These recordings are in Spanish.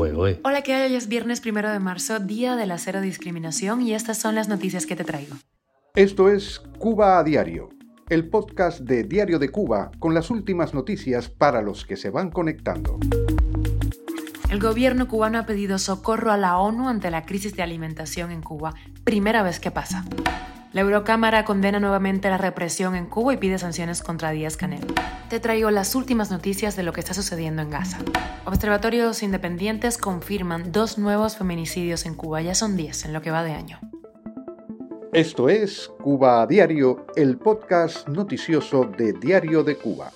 Hola, ¿qué hay? Hoy es viernes primero de marzo, día de la cero discriminación, y estas son las noticias que te traigo. Esto es Cuba a Diario, el podcast de Diario de Cuba con las últimas noticias para los que se van conectando. El gobierno cubano ha pedido socorro a la ONU ante la crisis de alimentación en Cuba, primera vez que pasa. La Eurocámara condena nuevamente la represión en Cuba y pide sanciones contra Díaz Canel. Te traigo las últimas noticias de lo que está sucediendo en Gaza. Observatorios independientes confirman dos nuevos feminicidios en Cuba, ya son 10 en lo que va de año. Esto es Cuba Diario, el podcast noticioso de Diario de Cuba.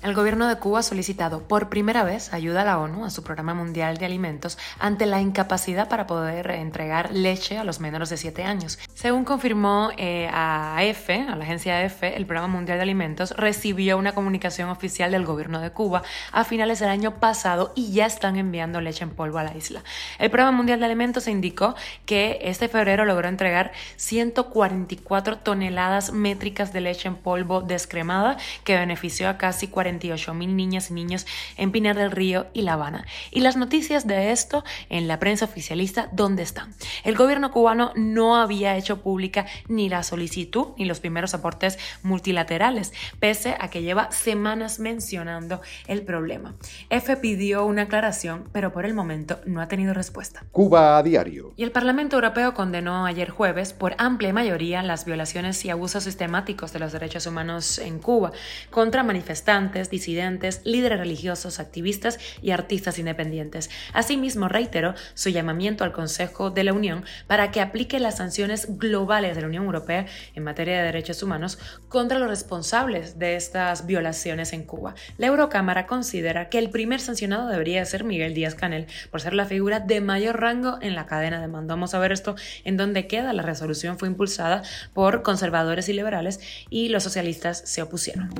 El gobierno de Cuba ha solicitado por primera vez ayuda a la ONU a su programa mundial de alimentos ante la incapacidad para poder entregar leche a los menores de 7 años. Según confirmó eh, a EFE, a la agencia EFE, el programa mundial de alimentos recibió una comunicación oficial del gobierno de Cuba a finales del año pasado y ya están enviando leche en polvo a la isla. El programa mundial de alimentos indicó que este febrero logró entregar 144 toneladas métricas de leche en polvo descremada que benefició a casi 40 mil niñas y niños en Pinar del Río y La Habana. Y las noticias de esto en la prensa oficialista, ¿dónde están? El gobierno cubano no había hecho pública ni la solicitud ni los primeros aportes multilaterales, pese a que lleva semanas mencionando el problema. F pidió una aclaración, pero por el momento no ha tenido respuesta. Cuba a diario. Y el Parlamento Europeo condenó ayer jueves por amplia mayoría las violaciones y abusos sistemáticos de los derechos humanos en Cuba contra manifestantes disidentes, líderes religiosos, activistas y artistas independientes. Asimismo, reiteró su llamamiento al Consejo de la Unión para que aplique las sanciones globales de la Unión Europea en materia de derechos humanos contra los responsables de estas violaciones en Cuba. La Eurocámara considera que el primer sancionado debería ser Miguel Díaz Canel por ser la figura de mayor rango en la cadena de mando. Vamos a ver esto en dónde queda. La resolución fue impulsada por conservadores y liberales y los socialistas se opusieron.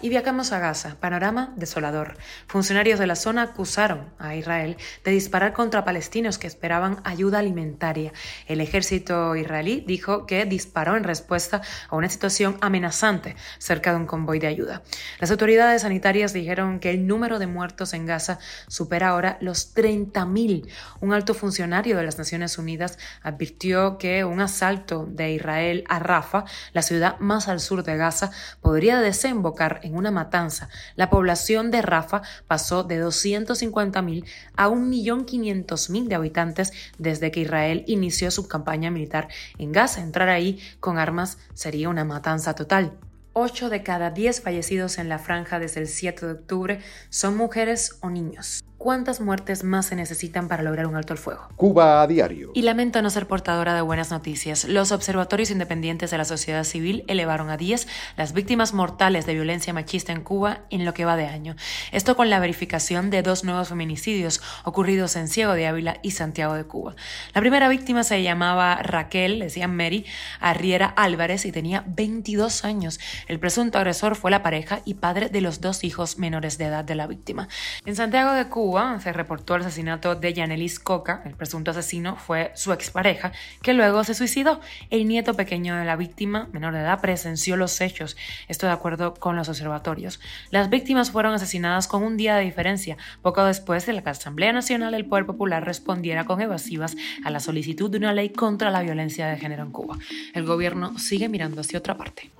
Y viajamos a Gaza, panorama desolador. Funcionarios de la zona acusaron a Israel de disparar contra palestinos que esperaban ayuda alimentaria. El ejército israelí dijo que disparó en respuesta a una situación amenazante cerca de un convoy de ayuda. Las autoridades sanitarias dijeron que el número de muertos en Gaza supera ahora los 30.000. Un alto funcionario de las Naciones Unidas advirtió que un asalto de Israel a Rafa, la ciudad más al sur de Gaza, podría desembocar en una matanza. La población de Rafa pasó de 250.000 a 1.500.000 de habitantes desde que Israel inició su campaña militar en Gaza. Entrar ahí con armas sería una matanza total. 8 de cada 10 fallecidos en la franja desde el 7 de octubre son mujeres o niños. ¿Cuántas muertes más se necesitan para lograr un alto al fuego? Cuba a diario. Y lamento no ser portadora de buenas noticias. Los observatorios independientes de la sociedad civil elevaron a 10 las víctimas mortales de violencia machista en Cuba en lo que va de año. Esto con la verificación de dos nuevos feminicidios ocurridos en Ciego de Ávila y Santiago de Cuba. La primera víctima se llamaba Raquel, decían Mary, Arriera Álvarez y tenía 22 años. El presunto agresor fue la pareja y padre de los dos hijos menores de edad de la víctima. En Santiago de Cuba, se reportó el asesinato de Yanelis Coca. El presunto asesino fue su expareja, que luego se suicidó. El nieto pequeño de la víctima, menor de edad, presenció los hechos. Esto de acuerdo con los observatorios. Las víctimas fueron asesinadas con un día de diferencia, poco después de que la Asamblea Nacional del Poder Popular respondiera con evasivas a la solicitud de una ley contra la violencia de género en Cuba. El gobierno sigue mirando hacia otra parte.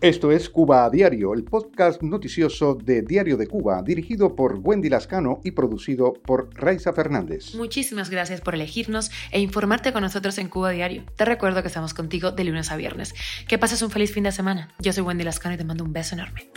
Esto es Cuba a Diario, el podcast noticioso de Diario de Cuba, dirigido por Wendy Lascano y producido por Raiza Fernández. Muchísimas gracias por elegirnos e informarte con nosotros en Cuba Diario. Te recuerdo que estamos contigo de lunes a viernes. Que pases un feliz fin de semana. Yo soy Wendy Lascano y te mando un beso enorme.